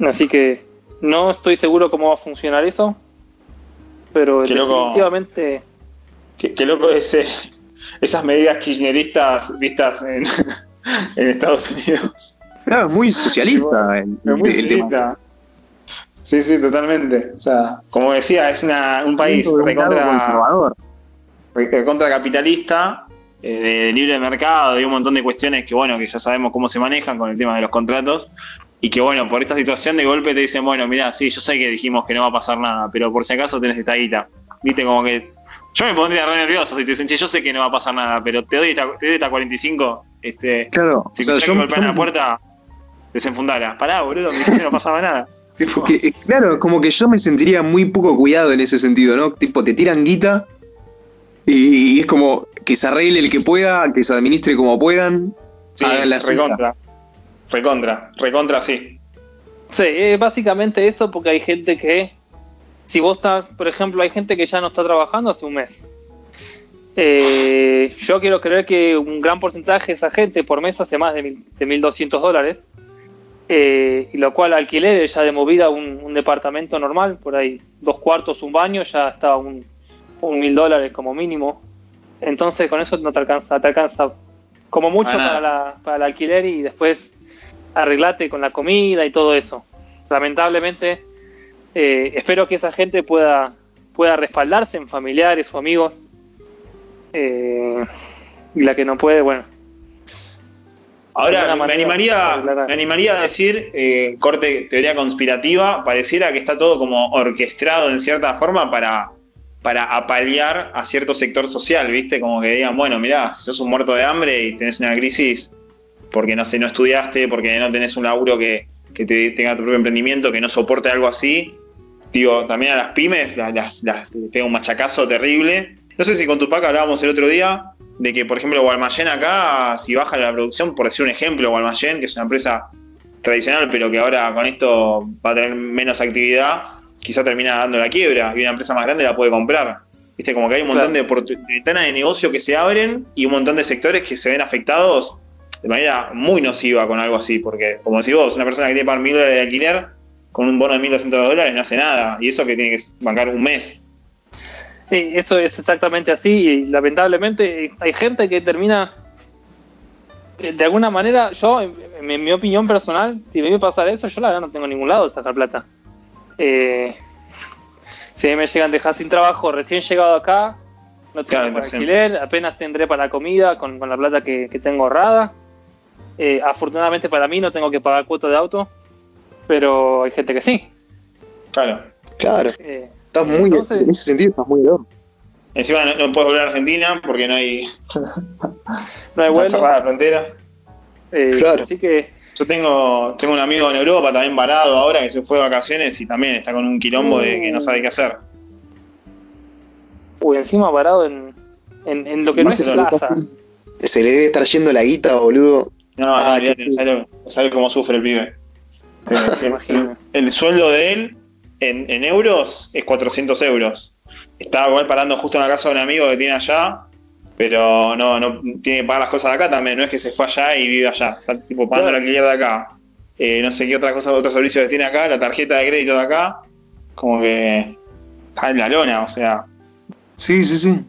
Así que no estoy seguro cómo va a funcionar eso, pero Qué loco. definitivamente Qué, qué loco ese, esas medidas kirchneristas vistas en, [LAUGHS] en Estados Unidos. Claro, muy socialista [LAUGHS] el, Es muy el socialista. Sí, sí, totalmente. O sea, como decía, es una, un país un recontra, conservador. recontra capitalista, eh, de, de libre mercado, y un montón de cuestiones que, bueno, que ya sabemos cómo se manejan con el tema de los contratos. Y que, bueno, por esta situación de golpe te dicen, bueno, mira, sí, yo sé que dijimos que no va a pasar nada, pero por si acaso tenés esta guita. Viste, como que. Yo me pondría re nervioso si te dicen, che, yo sé que no va a pasar nada, pero te doy esta, te doy esta 45, este, Claro, si o sea, yo, que golpean yo- la puerta, desenfundala. Pará, boludo, me no pasaba nada. [LAUGHS] Tipo, que- claro, como que yo me sentiría muy poco cuidado en ese sentido, ¿no? Tipo, te tiran guita y, y es como que se arregle el que pueda, que se administre como puedan. sí, hagan la suya. recontra. Recontra, recontra, sí. Sí, es básicamente eso porque hay gente que, si vos estás, por ejemplo, hay gente que ya no está trabajando hace un mes. Eh, yo quiero creer que un gran porcentaje de esa gente por mes hace más de, mil- de 1.200 dólares, eh, y lo cual alquiler ya de movida un, un departamento normal, por ahí dos cuartos, un baño, ya está un, un mil dólares como mínimo. Entonces con eso no te alcanza, te alcanza como mucho Para la, para el alquiler y después arreglate con la comida y todo eso. lamentablemente, eh, espero que esa gente pueda, pueda respaldarse en familiares o amigos. Eh, y la que no puede, bueno. Ahora, me animaría, me animaría a decir, eh, corte teoría conspirativa, pareciera que está todo como orquestado en cierta forma para, para apalear a cierto sector social, ¿viste? Como que digan, bueno, mirá, si sos un muerto de hambre y tenés una crisis porque no sé, no estudiaste, porque no tenés un laburo que, que te tenga tu propio emprendimiento, que no soporte algo así. Digo, también a las pymes las, las, las- pega un machacazo terrible. No sé si con Tupac hablábamos el otro día de que, por ejemplo, Gualmayen acá, si baja la producción, por decir un ejemplo, Gualmayen, que es una empresa tradicional, pero que ahora con esto va a tener menos actividad, quizá termina dando la quiebra y una empresa más grande la puede comprar. Viste, como que hay un montón Claro. de ventanas de negocio que se abren y un montón de sectores que se ven afectados de manera muy nociva con algo así, porque como decís vos, una persona que tiene pagar mil dólares de alquiler con un bono de 1.200 dólares no hace nada, y eso que tiene que bancar un mes. Sí, eso es exactamente así y lamentablemente hay gente que termina de alguna manera, yo, en, mi opinión personal, si me iba a pasar eso, yo la verdad no tengo ningún lado de sacar plata. Eh, si me llegan a dejar sin trabajo, recién llegado acá, no tengo Claro, para sí. alquiler, apenas tendré para comida con, con la plata que, que tengo ahorrada. Eh, afortunadamente para mí no tengo que pagar cuota de auto, pero hay gente que sí. Claro. Claro, Eh, estás muy, Entonces- en ese sentido estás muy de Encima no, no puedes volver a Argentina porque no hay, [LAUGHS] no hay está vuelo. cerrada la frontera. eh, Claro. Así que Yo tengo, tengo un amigo en Europa también varado ahora que se fue de vacaciones y también está con un quilombo de que no sabe qué hacer. Uy, encima parado en, en, en lo que no Más es se lo plaza. Se le debe estar yendo la guita, boludo. No, Ah, no, qué no sabe, no sabe cómo sufre el pibe. El, [LAUGHS] Imagino. el sueldo de él en, en euros es 400 euros. Estaba igual parando justo en la casa de un amigo que tiene allá, pero no, no tiene que pagar las cosas de acá también. No es que se fue allá y vive allá. Está tipo pagando Claro. el alquiler de acá. Eh, no sé qué otra cosa, otros servicios que tiene acá, la tarjeta de crédito de acá. Como que está en la lona, o sea. Sí, sí, sí.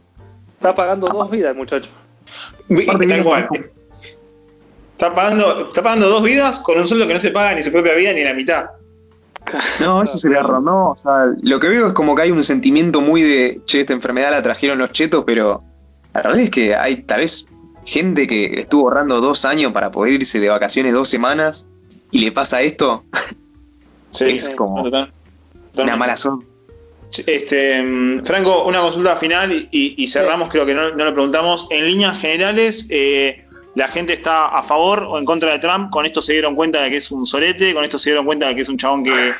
Está pagando dos vidas el muchacho. Tal cual. Está pagando, está pagando dos vidas con un sueldo que no se paga ni su propia vida ni la mitad. No, eso se le arrondó. O sea, lo que veo es como que hay un sentimiento muy de, che, esta enfermedad la trajeron los chetos, pero la verdad es que hay tal vez gente que estuvo ahorrando dos años para poder irse de vacaciones dos semanas y le pasa esto, [LAUGHS] Sí, Es como total- una mala suerte. Este, Franco, una consulta final y, y cerramos, creo que no, no lo preguntamos. En líneas generales, eh, ¿la gente está a favor o en contra de Trump? Con esto se dieron cuenta de que es un sorete, con esto se dieron cuenta de que es un chabón que, eh,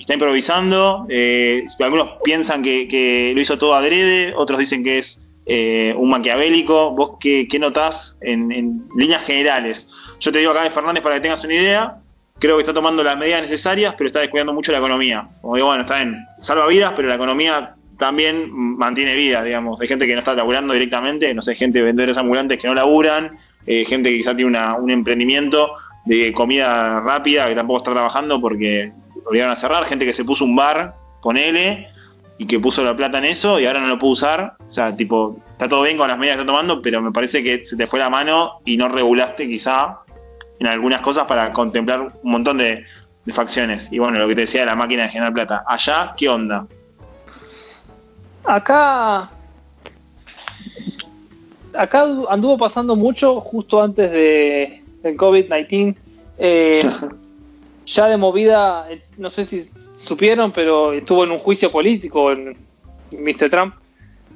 está improvisando. Eh, algunos piensan que, lo hizo todo adrede, otros dicen que es eh, un maquiavélico. ¿Vos qué, qué notás en, líneas generales? Yo te digo acá de Fernández para que tengas una idea. Creo que está tomando las medidas necesarias, pero está descuidando mucho la economía. Como digo, bueno, está bien, salva vidas, pero la economía también mantiene vidas, digamos. Hay gente que no está laburando directamente, no sé, gente de vendedores ambulantes que no laburan, eh, gente que quizá tiene un emprendimiento de comida rápida que tampoco está trabajando porque lo a cerrar, gente que se puso un bar, ponele, y que puso la plata en eso y ahora no lo puede usar. O sea, tipo, está todo bien con las medidas que está tomando, pero me parece que se te fue la mano y no regulaste quizá en algunas cosas para contemplar un montón de, de facciones. Y bueno, lo que te decía de la máquina de generar plata. Allá, ¿qué onda? Acá. Acá anduvo pasando mucho justo antes de, del COVID-19. Eh, [LAUGHS] ya de movida, eh, no sé si supieron, pero estuvo en un juicio político en Mr. Trump.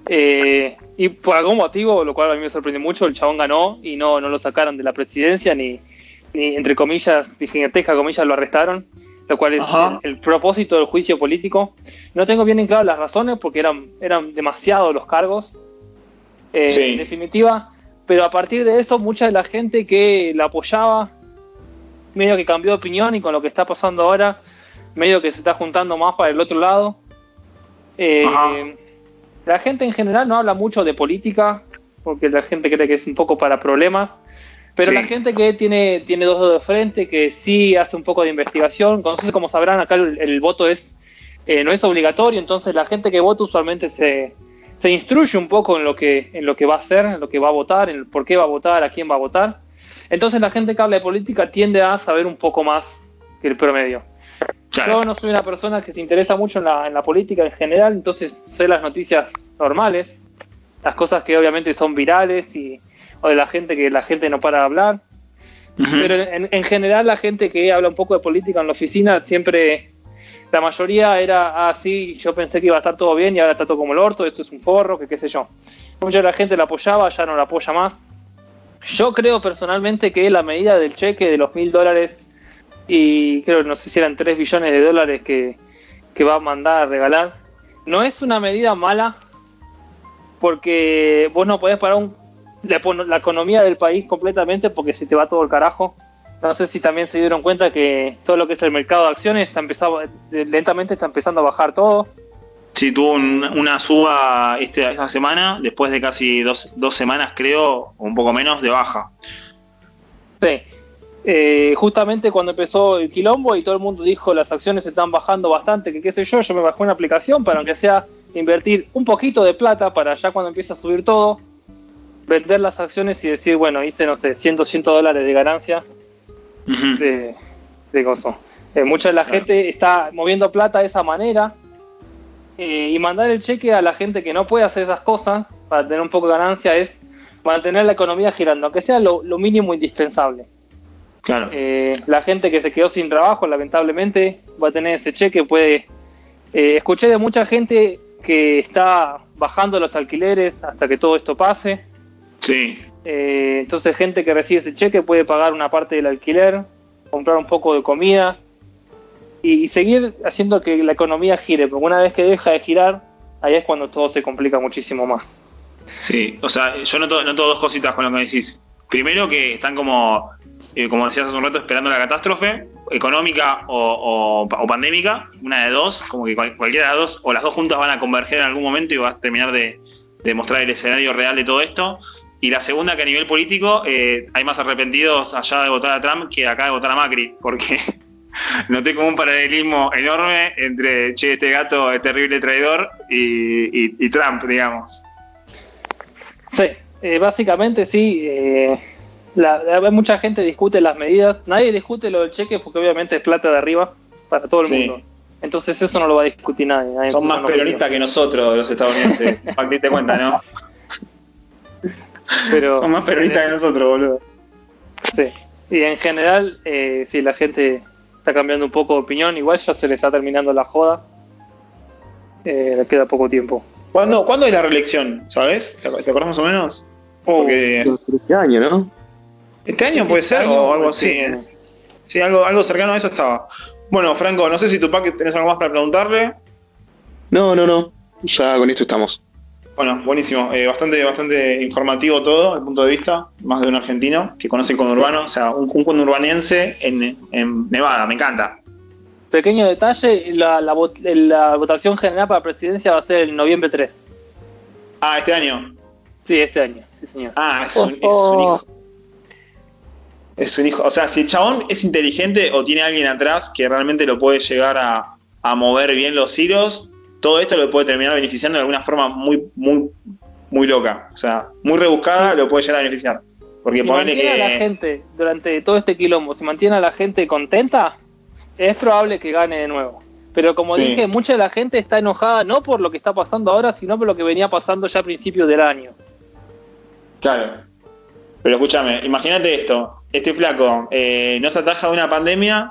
Eh, y por algún motivo, lo cual a mí me sorprendió mucho, el chabón ganó y no, no lo sacaron de la presidencia, ni, ni entre comillas, gigantesca comillas, lo arrestaron, lo cual es el propósito del juicio político. No tengo bien en claro las razones porque eran, eran demasiados los cargos, eh, Sí. en definitiva, pero a partir de eso, mucha de la gente que la apoyaba, medio que cambió de opinión y con lo que está pasando ahora, medio que se está juntando más para el otro lado. Eh, la gente en general no habla mucho de política, porque la gente cree que es un poco para problemas. Pero Sí. la gente que tiene, tiene dos dedos de frente, que sí hace un poco de investigación, entonces como sabrán, acá el, el voto es eh, no es obligatorio, entonces la gente que vota usualmente se, se instruye un poco en lo, que, en lo que va a hacer, en lo que va a votar, en por qué va a votar, a quién va a votar. Entonces la gente que habla de política tiende a saber un poco más que el promedio. Yo no soy una persona que se interesa mucho en la, en la política en general, entonces sé las noticias normales, las cosas que obviamente son virales y o de la gente que la gente no para de hablar. Pero en, en general la gente que habla un poco de política en la oficina siempre la mayoría era así, yo pensé que iba a estar todo bien y ahora está todo como el orto, esto es un forro, que qué sé yo. Mucha de la gente la apoyaba, ya no la apoya más. Yo creo personalmente que la medida del cheque de los mil dólares y creo no sé si eran 3 billones de dólares que, va a mandar a regalar, no es una medida mala porque vos no podés parar la economía del país completamente porque se te va todo el carajo. No sé si también se dieron cuenta que todo lo que es el mercado de acciones está empezando, lentamente está empezando a bajar todo. Sí, tuvo un- una suba este, esta semana, después de casi dos, dos semanas, creo, o un poco menos, de baja. Sí. Eh, justamente cuando empezó el quilombo y todo el mundo dijo las acciones están bajando bastante, que qué sé yo, yo me bajé una aplicación para aunque sea invertir un poquito de plata para ya cuando empiece a subir todo, vender las acciones y decir, bueno, hice, no sé, 100, 200 dólares de ganancia De, de gozo. Eh, mucha de la Claro. gente está moviendo plata de esa manera eh, y mandar el cheque a la gente que no puede hacer esas cosas para tener un poco de ganancia es mantener la economía girando, aunque sea lo, lo mínimo indispensable. Claro. Eh, la gente que se quedó sin trabajo, lamentablemente, va a tener ese cheque. Puede. eh, escuché de mucha gente que está bajando los alquileres hasta que todo esto pase. Sí. Eh, entonces, gente que recibe ese cheque puede pagar una parte del alquiler, comprar un poco de comida y, y seguir haciendo que la economía gire. Porque una vez que deja de girar, ahí es cuando todo se complica muchísimo más. Sí, o sea, yo noto, noto dos cositas con lo que decís. Primero que están como, eh, como decías hace un rato, esperando la catástrofe económica o, o- o pandémica, una de dos, como que cual- cualquiera de las dos, o las dos juntas van a converger en algún momento y vas a terminar de, de mostrar el escenario real de todo esto. Y la segunda, que a nivel político eh, hay más arrepentidos allá de votar a Trump que acá de votar a Macri, porque [LAUGHS] noté como un paralelismo enorme entre, che, este gato es terrible traidor y, y- y Trump, digamos. Sí, eh, básicamente sí. eh, la, la- mucha gente discute las medidas. Nadie discute lo del cheque porque obviamente es plata de arriba para todo el Sí. mundo. Entonces eso no lo va a discutir nadie. nadie Son más peronistas que nosotros, los estadounidenses. [LAUGHS] Para que te cuenta, ¿no? Pero, Son más peronistas que nosotros, boludo. Sí. Y en general, eh, sí, la gente está cambiando un poco de opinión. Igual ya se le está terminando la joda. Eh, le queda poco tiempo. ¿Cuándo, ¿Cuándo es la reelección? ¿Sabes? ¿Te, ac- te acordás más o menos? Oh, Porque Este año, ¿no? este año Sí, puede este ser año o algo así. ¿eh? Sí, algo, algo cercano a eso estaba. Bueno, Franco, no sé si tu pack tenés algo más para preguntarle. No, no, no. Ya con esto estamos. Bueno, buenísimo. Eh, bastante, bastante informativo todo, desde el punto de vista, más de un argentino que conoce el conurbano, o sea, un, un conurbanense en, en Nevada, me encanta. Pequeño detalle, la, la vot- la votación general para presidencia va a ser el noviembre 3. Ah, este año. Sí, este año. Sí, señor. Ah, es un, es un hijo. Es un hijo. O sea, si el chabón es inteligente o tiene alguien atrás que realmente lo puede llegar a, a mover bien los hilos, todo esto lo puede terminar beneficiando de alguna forma muy, muy, muy loca. O sea, muy rebuscada, lo puede llegar a beneficiar. Porque si mantiene a la que. gente durante todo este quilombo, si mantiene a la gente contenta, es probable que gane de nuevo. Pero como Sí. dije, mucha de la gente está enojada no por lo que está pasando ahora, sino por lo que venía pasando ya a principios del año. Claro. Pero escúchame, imagínate esto. Este flaco eh, no se ataja de una pandemia,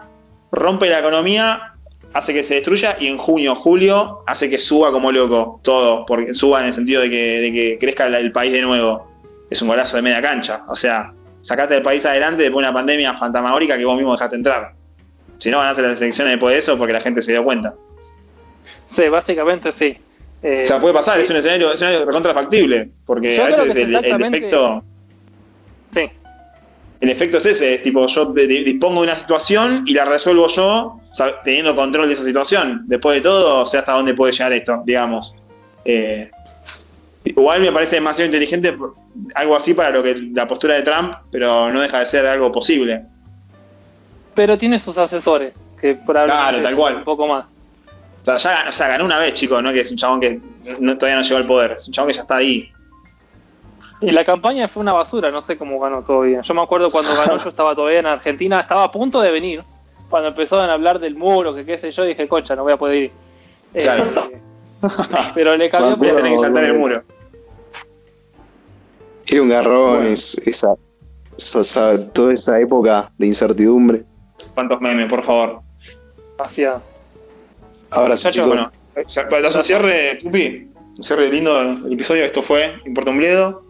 rompe la economía, hace que se destruya y en junio, julio hace que suba como loco todo, porque suba en el sentido de que, de que crezca el país de nuevo. Es un golazo de media cancha. O sea, sacaste el país adelante después de una pandemia fantasmagórica que vos mismo dejaste entrar. Si no, van a hacer las elecciones después de eso porque la gente se dio cuenta. Sí, básicamente sí. Eh, O sea, puede pasar, es un escenario, es un escenario recontrafactible, porque a veces el, efecto... sí. El efecto es ese, es tipo, yo dispongo de una situación y la resuelvo yo teniendo control de esa situación. Después de todo, sé hasta dónde puede llegar esto, digamos. Eh, igual me parece demasiado inteligente por- algo así para lo que la postura de Trump, pero no deja de ser algo posible. Pero tiene sus asesores, que probablemente Claro, tal cual. un poco más. O sea, ya o sea, ganó una vez, chicos, ¿no? Que es un chabón que no- todavía no llegó al poder. Es un chabón que ya está ahí. Y la campaña fue una basura, no sé cómo ganó todavía. Yo me acuerdo cuando ganó, yo estaba todavía en Argentina, estaba a punto de venir. cuando empezaron a hablar del muro, que qué sé yo, dije, concha, no voy a poder ir. Eh, Claro. [LAUGHS] pero le cambió Voy a por... tener que saltar el muro. Era un garrón Bueno. es- esa, esa- esa- toda esa época de incertidumbre. ¿Cuántos memes, por favor? Hacía- Ahora sí, chicos. bueno, para dar un cierre, Tupi, un cierre lindo el episodio. Esto fue Importa un Bledo.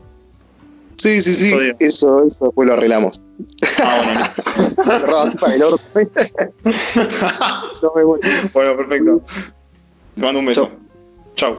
Sí, sí, sí. Eso, eso después lo arreglamos. Ah, [LAUGHS] Cerrado así para el orto. Nos vemos, chicos. bueno. bueno, perfecto. Te mando un beso. Chau.